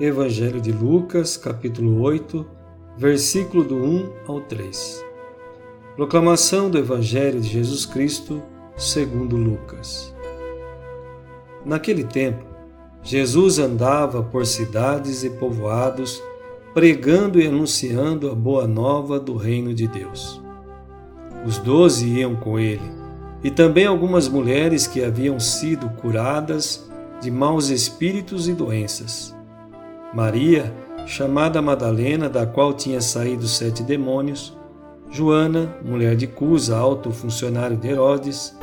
Evangelho de Lucas, capítulo 8, versículo do 1 ao 3. Proclamação do Evangelho de Jesus Cristo, segundo Lucas. Naquele tempo, Jesus andava por cidades e povoados, pregando e anunciando a boa nova do reino de Deus. Os doze iam com ele, e também algumas mulheres que haviam sido curadas de maus espíritos e doenças Maria, chamada Madalena, da qual tinha saído sete demônios, Joana, mulher de Cusa, alto funcionário de Herodes,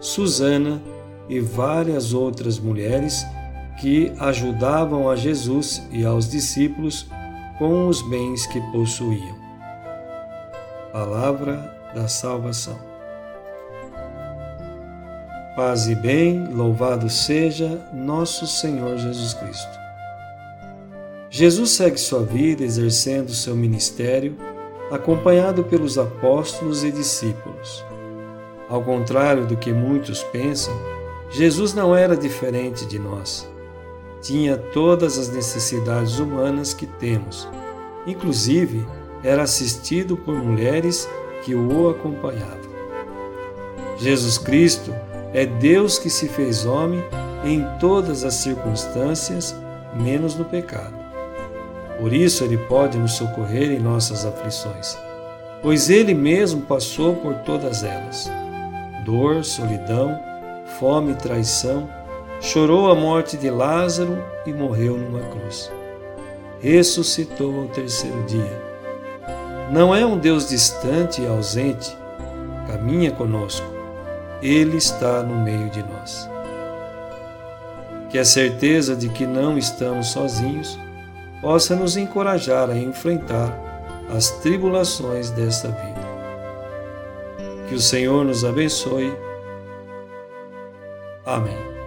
Susana e várias outras mulheres que ajudavam a Jesus e aos discípulos com os bens que possuíam. Palavra da salvação. Paz e bem, louvado seja nosso Senhor Jesus Cristo. Jesus segue sua vida exercendo seu ministério, acompanhado pelos apóstolos e discípulos. Ao contrário do que muitos pensam, Jesus não era diferente de nós. Tinha todas as necessidades humanas que temos. Inclusive, era assistido por mulheres que o acompanhavam. Jesus Cristo é Deus que se fez homem em todas as circunstâncias, menos no pecado. Por isso ele pode nos socorrer em nossas aflições, pois ele mesmo passou por todas elas: dor, solidão, fome e traição, chorou a morte de Lázaro e morreu numa cruz. Ressuscitou ao terceiro dia. Não é um Deus distante e ausente, caminha conosco. Ele está no meio de nós. Que a certeza de que não estamos sozinhos possa nos encorajar a enfrentar as tribulações desta vida. Que o Senhor nos abençoe. Amém.